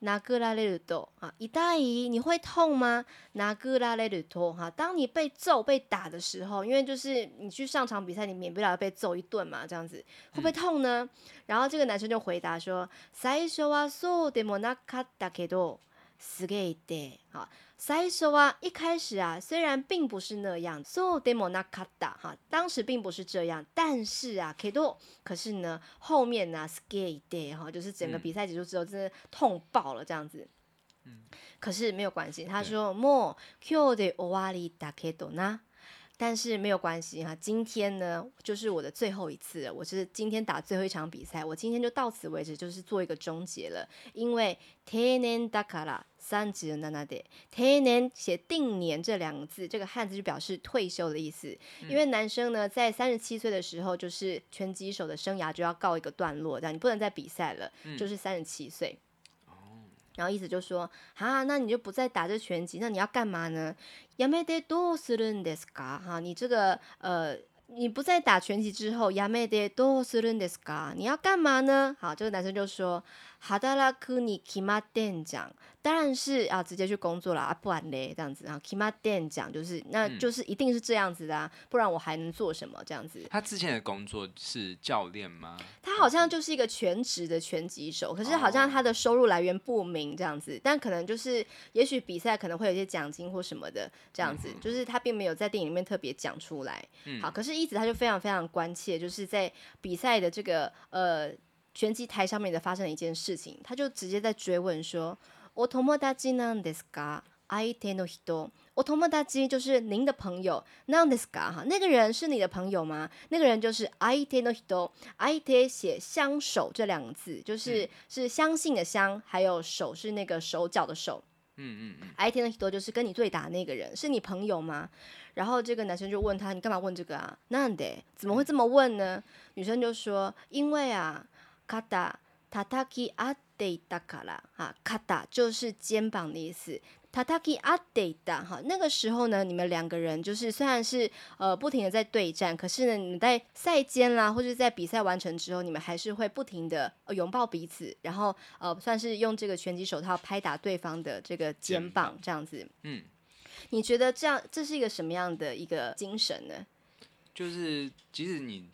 拿个拉雷鲁多啊，一大姨你会痛吗？拿个拉雷鲁多哈，当你被揍被打的时候，因为就是你去上场比赛，你免不了要被揍一顿嘛，这样子会不会痛呢？”嗯、然后这个男生就回答说：“最初はそうでもなかったけど。”すげえで，好， 最初啊，一开始啊，虽然并不是那样，そうでもなかった哈，当时并不是这样，但是啊，けど，可是呢，后面呢、啊，すげえで哈，就是整个比赛结束之后，真的痛爆了这样子。嗯，可是没有关系，他说もう今日で终わりだけどな。但是没有关系哈，今天呢就是我的最后一次了，我是今天打最后一场比赛，我今天就到此为止，就是做一个终结了。因为定年だから 三十七で，定年写定年这两个字，这个汉字就表示退休的意思。嗯、因为男生呢在三十七岁的时候，就是拳击手的生涯就要告一个段落，这样你不能再比赛了，嗯、就是三十七岁。然后意思就说，啊，那你就不再打这拳击，那你要干嘛呢？やめてどうするんですか？哈，你这个呃，你不再打拳击之后，やめてどうするんですか？你要干嘛呢？好，这个男生就说。 働くに决まってんじゃん，当然是要直接去工作了啊，不然嘞这样子啊，决まってんじゃん就是，那就是一定是这样子的啊，不然我还能做什么这样子？他之前的工作是教练吗？他好像就是一个全职的拳击手，可是好像他的收入来源不明这样子，但可能就是也许比赛可能会有一些奖金或什么的这样子，就是他并没有在电影里面特别讲出来。好，可是一直他就非常非常关切，就是在比赛的这个呃。 拳击台上面的发生了一件事情，他就直接在追问说：“お友达なんですか？相手の人，お友达就是您的朋友，なんですか？哈，那个人是你的朋友吗？那个人就是相手の人，相手写相守这两个字，就是、嗯、是相信的相，还有手是那个手脚的手。嗯嗯嗯，相手の人就是跟你对打那个人，是你朋友吗？然后这个男生就问他：你干嘛问这个啊？なんで？怎么会这么问呢？女生就说：因为啊。” 卡达塔塔基阿德达卡拉哈，卡达就是肩膀的意思。塔塔基阿德达哈，那个时候呢，你们两个人就是虽然是呃不停的在对战，可是呢，你们在赛间啦，或者在比赛完成之后，你们还是会不停的拥抱彼此，然后呃算是用这个拳击手套拍打对方的这个肩膀，这样子。嗯，你觉得这样这是一个什么样的一个精神呢？就是即使你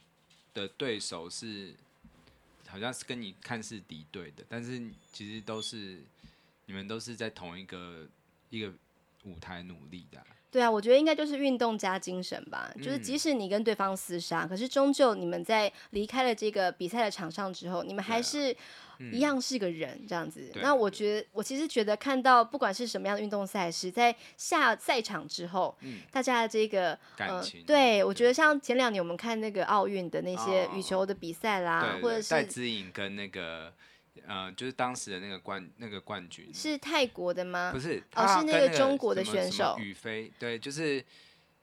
的对手是。好像是跟你看似敌对的，但是其实都是你们都是在同一个一个舞台努力的。对啊，我觉得应该就是运动加精神吧。嗯，就是即使你跟对方厮杀，可是终究你们在离开了这个比赛的场上之后，你们还是。一样是个人这样子，嗯、那我觉得我其实觉得看到不管是什么样的运动赛事，在下赛场之后，嗯、大家的这个感情，呃、对我觉得像前两年我们看那个奥运的那些羽球的比赛啦，哦、或者是戴资颖跟那个呃，就是当时的那个冠那个冠军是泰国的吗？不是，哦，是那个中国的选手雨飞，对，就是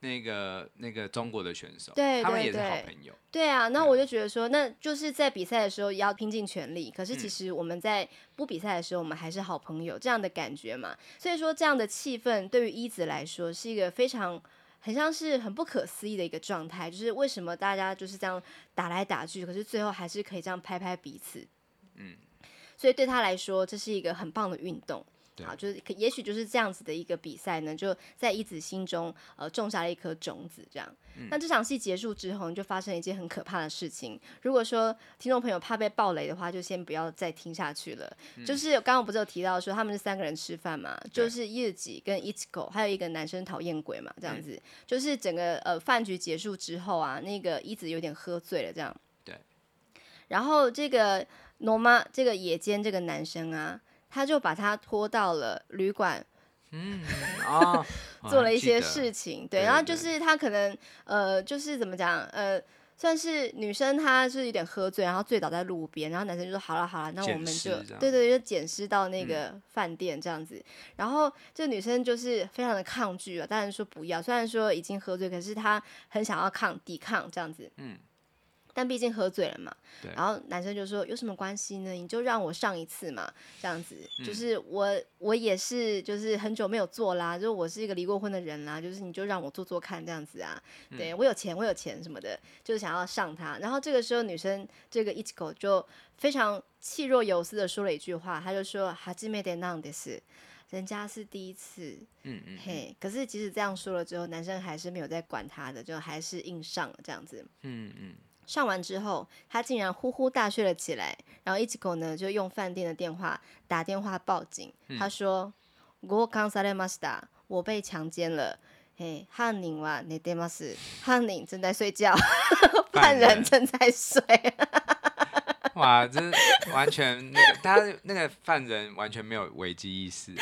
那个那个中国的选手，对，他们也是好朋友。对啊，那我就觉得说，那就是在比赛的时候要拼尽全力，可是其实我们在不比赛的时候，我们还是好朋友这样的感觉嘛。所以说，这样的气氛对于一子来说是一个非常很像是很不可思议的一个状态，就是为什么大家就是这样打来打去，可是最后还是可以这样拍拍彼此。嗯，所以对他来说，这是一个很棒的运动。好，就是可也许就是这样子的一个比赛呢，就在一子心中呃种下了一颗种子，这样。嗯、那这场戏结束之后，就发生一件很可怕的事情。如果说听众朋友怕被暴雷的话，就先不要再听下去了。嗯、就是刚刚我不是有提到说他们是三个人吃饭嘛，就是一子跟一狗还有一个男生讨厌鬼嘛，这样子。嗯、就是整个呃饭局结束之后啊，那个一子有点喝醉了，这样。对。然后这个罗妈这个野间这个男生啊。他就把他拖到了旅馆，嗯，哦、做了一些事情，对，然后就是他可能呃，就是怎么讲，呃，算是女生，她是有点喝醉，然后醉倒在路边，然后男生就说好了好了，那我们就对，对对，就捡尸到那个饭店这样子，嗯、然后这女生就是非常的抗拒啊，当然说不要，虽然说已经喝醉，可是她很想要抗抵抗这样子，嗯。但毕竟喝醉了嘛，对。然后男生就说有什么关系呢？你就让我上一次嘛，这样子，嗯、就是我我也是，就是很久没有做啦，就是我是一个离过婚的人啦，就是你就让我做做看这样子啊，对、嗯、我有钱，我有钱什么的，就是想要上他。然后这个时候女生这个一口就非常气若游丝的说了一句话，他就说哈基梅德囊的是，人家是第一次，嗯嗯嘿，可是即使这样说了之后，男生还是没有在管他的，就还是硬上了这样子，嗯嗯。嗯上完之后，他竟然呼呼大睡了起来。然后一只狗呢，就用饭店的电话打电话报警。嗯、他说：“我刚才马斯达，我被强奸了。嘿，汉宁哇，你爹妈是汉宁正在睡觉，犯人正在睡。哇，这完全那个他那个犯人完全没有危机意识，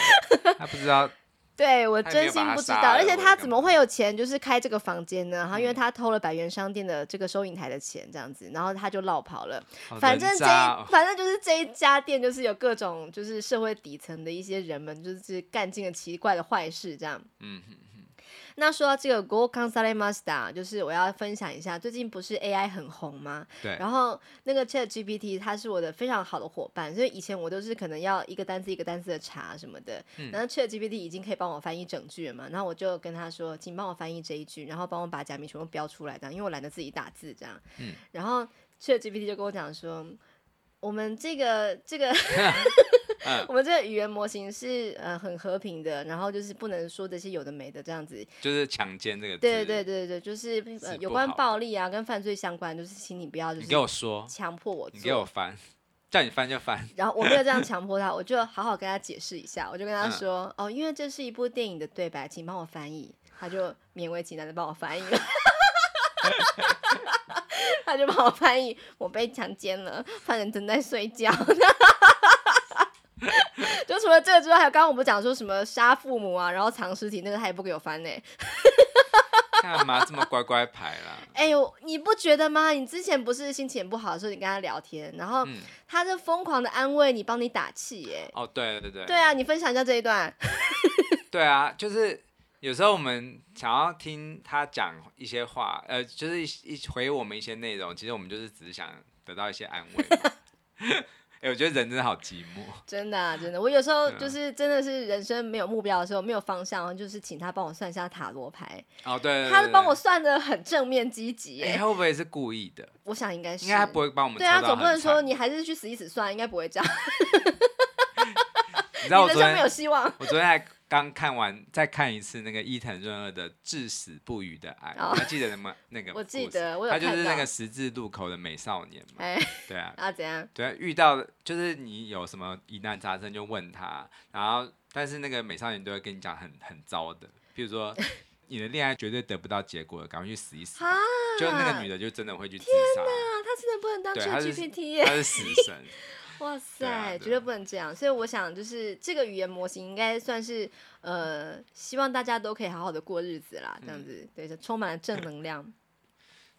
他不知道。”对，我真心不知道，而且他怎么会有钱，就是开这个房间呢？然后因为他偷了百元商店的这个收银台的钱，这样子，然后他就落跑了。反正这一，反正就是这一家店，就是有各种就是社会底层的一些人们，就是干尽了奇怪的坏事，这样。那说到这个 Go Kansare Master，就是我要分享一下，最近不是 AI 很红吗？对。然后那个 Chat GPT 它是我的非常好的伙伴，所以以前我都是可能要一个单词一个单词的查什么的。嗯。然后 Chat GPT 已经可以帮我翻译整句了嘛，然后我就跟他说，请帮我翻译这一句，然后帮我把假名全部标出来，这样，因为我懒得自己打字这样。嗯。然后 Chat GPT 就跟我讲说，我们这个这个。我们这个语言模型是呃很和平的，然后就是不能说这些有的没的这样子，就是强奸这个字，对对对对，就是呃有关暴力啊跟犯罪相关，就是请你不要就是你给我说强迫我，你给我翻，叫你翻就翻。然后我没有这样 强迫他，我就好好跟他解释一下，我就跟他说、嗯、哦，因为这是一部电影的对白，请帮我翻译，他就勉为其难的帮我翻译了，他就帮我翻译，我被强奸了，犯人正在睡觉。就除了这个之外，还有刚刚我们讲说什么杀父母啊，然后藏尸体，那个他也不给我翻呢。干嘛这么乖乖牌啦？哎呦，你不觉得吗？你之前不是心情不好的时候，你跟他聊天，然后他就疯狂的安慰你，帮你打气，耶。哦，对对对。对啊，你分享一下这一段。对啊，就是有时候我们想要听他讲一些话，呃，就是一回我们一些内容，其实我们就是只是想得到一些安慰。哎、欸，我觉得人真的好寂寞。真的啊，真的。我有时候就是真的是人生没有目标的时候，没有方向，就是请他帮我算一下塔罗牌。哦，对。他是帮我算的很正面积极。哎、欸，他会不会是故意的？我想应该是。应该他不会帮我们。对啊，总不能说你还是去死一死算，应该不会这样。你知道我 昨天没有希望。我昨天还。刚看完，再看一次那个伊藤润二的《至死不渝的爱》，哦、你还记得什么那个？我记得，我。他就是那个十字路口的美少年嘛。哎、对啊。啊？怎样？对啊，遇到就是你有什么疑难杂症就问他，然后但是那个美少年都会跟你讲很很糟的，比如说 你的恋爱绝对得不到结果，赶快去死一死。啊、就那个女的就真的会去自杀。天哪，她真的不能当 ChatGPT，他是死神。哇塞，啊啊、绝对不能这样！所以我想，就是这个语言模型应该算是呃，希望大家都可以好好的过日子啦，这样子，嗯、对，充满了正能量。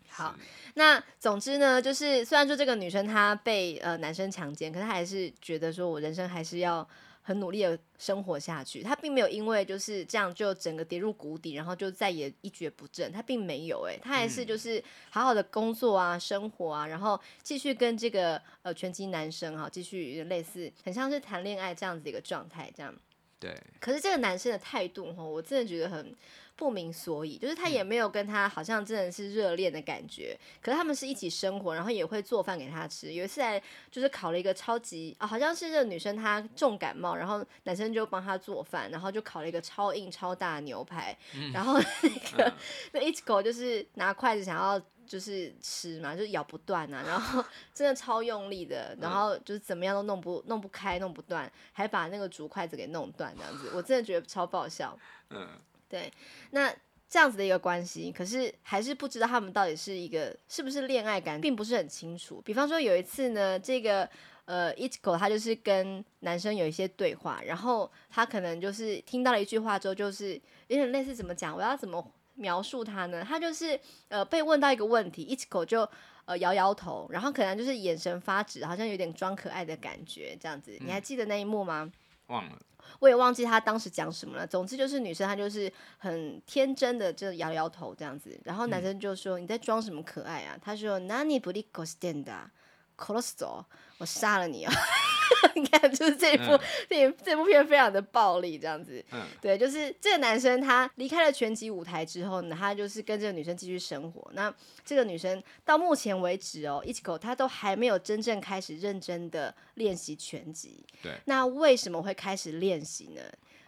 好，那总之呢，就是虽然说这个女生她被呃男生强奸，可是她还是觉得说我人生还是要很努力的生活下去。他并没有因为就是这样就整个跌入谷底，然后就再也一蹶不振。他并没有、欸，哎，他还是就是好好的工作啊，生活啊，然后继续跟这个呃拳击男生哈，继续类似很像是谈恋爱这样子的一个状态，这样。对。可是这个男生的态度哈，我真的觉得很。不明所以，就是他也没有跟他好像真的是热恋的感觉，嗯、可是他们是一起生活，然后也会做饭给他吃。有一次还就是烤了一个超级啊、哦，好像是这个女生她重感冒，然后男生就帮她做饭，然后就烤了一个超硬超大的牛排，嗯、然后那个、嗯、那一口就是拿筷子想要就是吃嘛，就咬不断啊，然后 真的超用力的，然后就是怎么样都弄不弄不开弄不断，还把那个竹筷子给弄断这样子，我真的觉得超爆笑。嗯。对，那这样子的一个关系，可是还是不知道他们到底是一个是不是恋爱感，并不是很清楚。比方说有一次呢，这个呃，Ichiko 他就是跟男生有一些对话，然后他可能就是听到了一句话之后，就是有点类似怎么讲，我要怎么描述他呢？他就是呃被问到一个问题，Ichiko 就呃摇摇头，然后可能就是眼神发直，好像有点装可爱的感觉，这样子。你还记得那一幕吗？忘了。我也忘记他当时讲什么了。总之就是女生她就是很天真的就摇摇头这样子，然后男生就说：“你在装什么可爱啊？”他说：“何ぶりっこしてんだ？杀すぞ， 我杀了你啊！” 你看，就是这一部电影，嗯、这部片非常的暴力，这样子。嗯，对，就是这个男生他离开了拳击舞台之后呢，他就是跟这个女生继续生活。那这个女生到目前为止哦，Ichiko 他都还没有真正开始认真的练习拳击。对。那为什么会开始练习呢？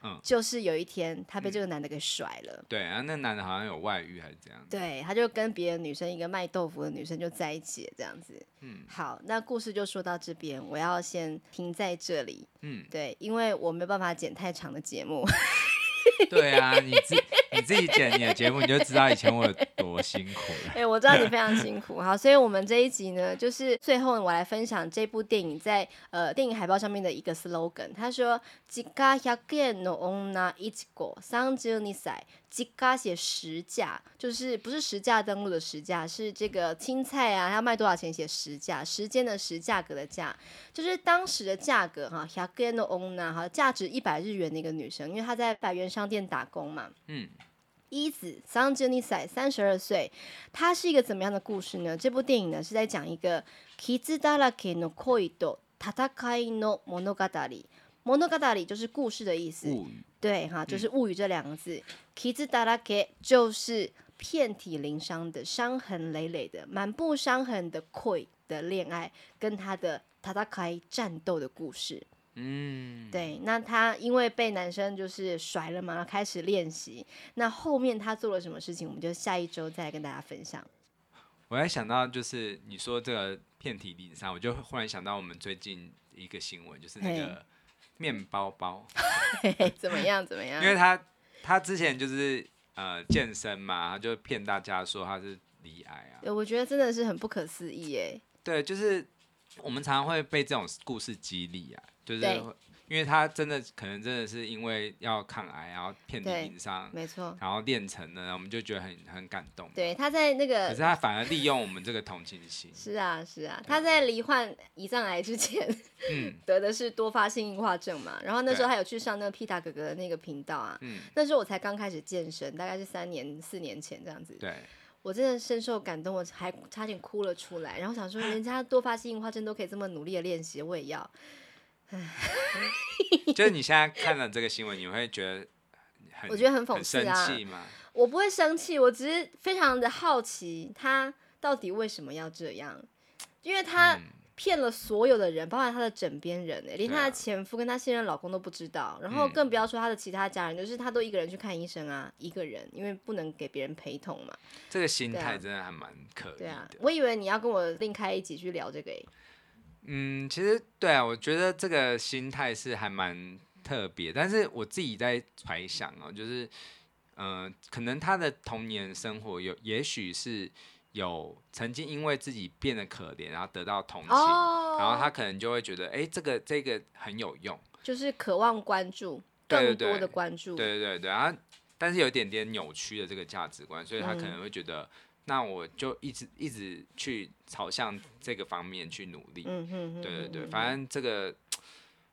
嗯，就是有一天他被这个男的给甩了。嗯、对啊，那男的好像有外遇还是这样。对，他就跟别的女生，一个卖豆腐的女生就在一起了，这样子。嗯，好，那故事就说到这边，我要先停在这里。嗯，对，因为我没有办法剪太长的节目。对啊，你自你自己剪你的节目，你就知道以前我有多辛苦了。哎、欸，我知道你非常辛苦。好，所以我们这一集呢，就是最后我来分享这部电影在呃电影海报上面的一个 slogan。他说：“时价百円の女一個三十二岁。”时价写实价，就是不是实价登录的实价，是这个青菜啊，它要卖多少钱写实价，时间的时，价格的价，就是当时的价格哈。百円の女哈，价值一百日元的一个女生，因为她在百元商店打工嘛。嗯。一子三十二岁，三十二岁，她是一个怎么样的故事呢？这部电影呢是在讲一个伤だらけの恋と戦いの物语。物语就是故事的意思。 对哈，就是物语这两个字。伤だらけ就是遍体鳞伤的、伤痕累累的、满布伤痕的恋的恋爱，跟他的戦い战斗的故事。嗯，对。那他因为被男生就是甩了嘛，开始练习。那后面他做了什么事情，我们就下一周再来跟大家分享。我还想到就是你说这个遍体鳞伤，我就忽然想到我们最近一个新闻，就是那个。 面包包 怎么样？怎么样？因为他他之前就是呃健身嘛，他就骗大家说他是离癌啊。我觉得真的是很不可思议哎。对，就是我们常常会被这种故事激励啊，就是。因为他真的可能真的是因为要抗癌，然后遍体鳞伤，没错，然后练成了，我们就觉得很很感动。对，他在那个，可是他反而利用我们这个同情心。是啊，是啊，他在罹患胰脏癌之前，嗯，得的是多发性硬化症嘛。然后那时候他有去上那个皮塔哥哥的那个频道啊，嗯，那时候我才刚开始健身，大概是三年四年前这样子。对，我真的深受感动，我还差点哭了出来。然后想说，人家多发性硬化症都可以这么努力的练习，我也要。就是你现在看了这个新闻，你会觉得很，我觉得很讽刺啊。我不会生气，我只是非常的好奇，他到底为什么要这样？因为他骗了所有的人，包括他的枕边人，连他的前夫跟他现任老公都不知道，然后更不要说他的其他家人，就是他都一个人去看医生啊，一个人，因为不能给别人陪同嘛。这个心态真的还蛮可疑的。对啊，我以为你要跟我另开一集去聊这个诶。嗯，其实对啊，我觉得这个心态是还蛮特别，但是我自己在揣想哦，就是，嗯、呃，可能他的童年生活有，也许是有曾经因为自己变得可怜，然后得到同情，哦、然后他可能就会觉得，哎，这个这个很有用，就是渴望关注，更多的关注，对对对对，然后但是有一点点扭曲的这个价值观，所以他可能会觉得。嗯那我就一直一直去朝向这个方面去努力。对对对，反正这个，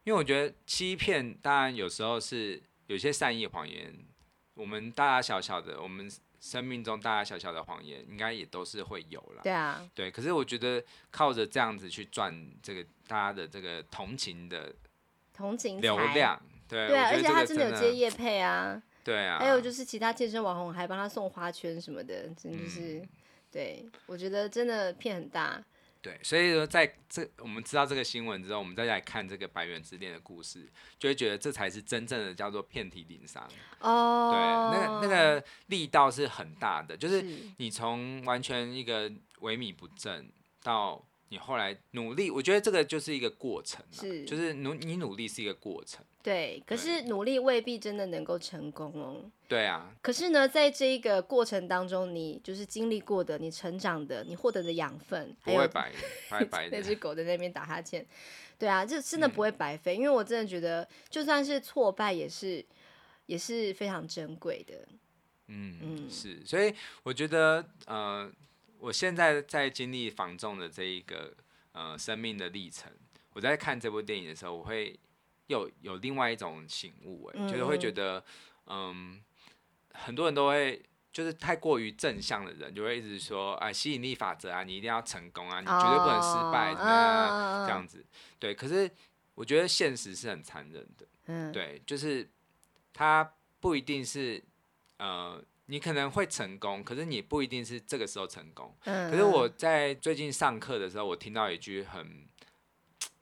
因为我觉得欺骗当然有时候是有些善意谎言，我们大大小小的，我们生命中大大小小的谎言，应该也都是会有啦。对啊，对。可是我觉得靠着这样子去赚这个大家的这个同情的同情流量，对对啊，而且他真的有接业配啊，对啊，还有就是其他健身网红还帮他送花圈什么的，真的是。嗯对，我觉得真的骗很大。对，所以说在这我们知道这个新闻之后，我们再来看这个百元之恋的故事，就会觉得这才是真正的叫做遍体鳞伤。哦，对，那个那个力道是很大的，就是你从完全一个萎靡不振到。你后来努力，我觉得这个就是一个过程，是，就是努你努力是一个过程。对，可是努力未必真的能够成功哦。对啊。可是呢，在这一个过程当中，你就是经历过的，你成长的，你获得的养分，不会白白白的。那只狗在那边打哈欠。对啊，就真的不会白费，嗯，因为我真的觉得，就算是挫败，也是也是非常珍贵的。嗯嗯，是，所以我觉得呃。我现在在经历房仲的这一个呃生命的历程，我在看这部电影的时候，我会有有另外一种醒悟，哎，就是会觉得，嗯，很多人都会就是太过于正向的人，就会一直说，哎，吸引力法则啊，你一定要成功啊，你绝对不能失败，怎么样这样子，对。可是我觉得现实是很残忍的，对，就是它不一定是呃。你可能会成功，可是你不一定是这个时候成功。嗯。可是我在最近上课的时候，我听到一句很，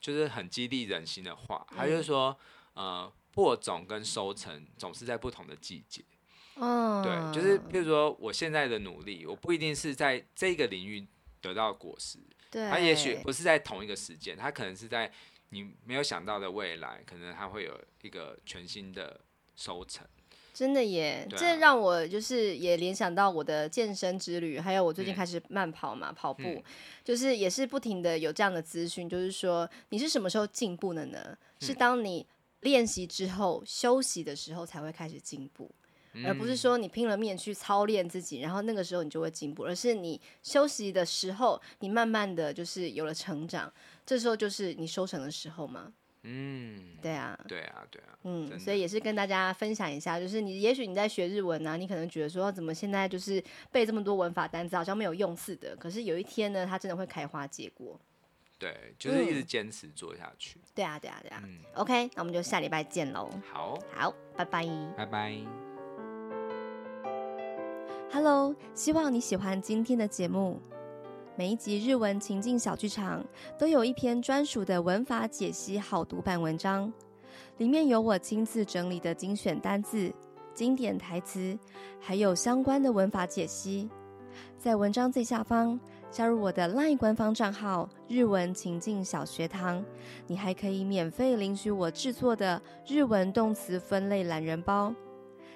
就是很激励人心的话，他就是说，呃，播种跟收成总是在不同的季节。嗯。对，就是譬如说，我现在的努力，我不一定是在这个领域得到果实。对。它也许不是在同一个时间，它可能是在你没有想到的未来，可能它会有一个全新的收成。真的耶，啊、这让我就是也联想到我的健身之旅，还有我最近开始慢跑嘛，嗯、跑步，就是也是不停的有这样的资讯，就是说你是什么时候进步的呢？嗯、是当你练习之后休息的时候才会开始进步，嗯、而不是说你拼了命去操练自己，然后那个时候你就会进步，而是你休息的时候，你慢慢的就是有了成长，这时候就是你收成的时候嘛。嗯，对啊，对啊，对啊，嗯，所以也是跟大家分享一下，就是你也许你在学日文啊，你可能觉得说怎么现在就是背这么多文法单词好像没有用似的，可是有一天呢，它真的会开花结果。对，就是一直坚持做下去。对啊，对啊，对啊。嗯，OK，那我们就下礼拜见喽。好，好，拜拜，拜拜。Hello，希望你喜欢今天的节目。每一集日文情境小剧场都有一篇专属的文法解析好读版文章，里面有我亲自整理的精选单字、经典台词，还有相关的文法解析。在文章最下方加入我的 LINE 官方账号“日文情境小学堂”，你还可以免费领取我制作的日文动词分类懒人包。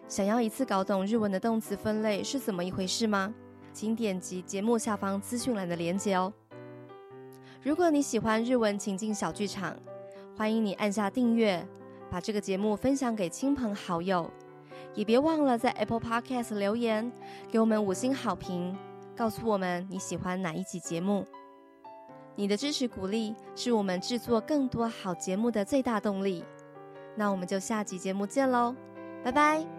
想要一次搞懂日文的动词分类是怎么一回事吗？请点击节目下方资讯栏的链接哦。如果你喜欢日文情境小剧场，欢迎你按下订阅，把这个节目分享给亲朋好友，也别忘了在 Apple Podcast 留言，给我们五星好评，告诉我们你喜欢哪一集节目。你的支持鼓励是我们制作更多好节目的最大动力。那我们就下集节目见喽，拜拜。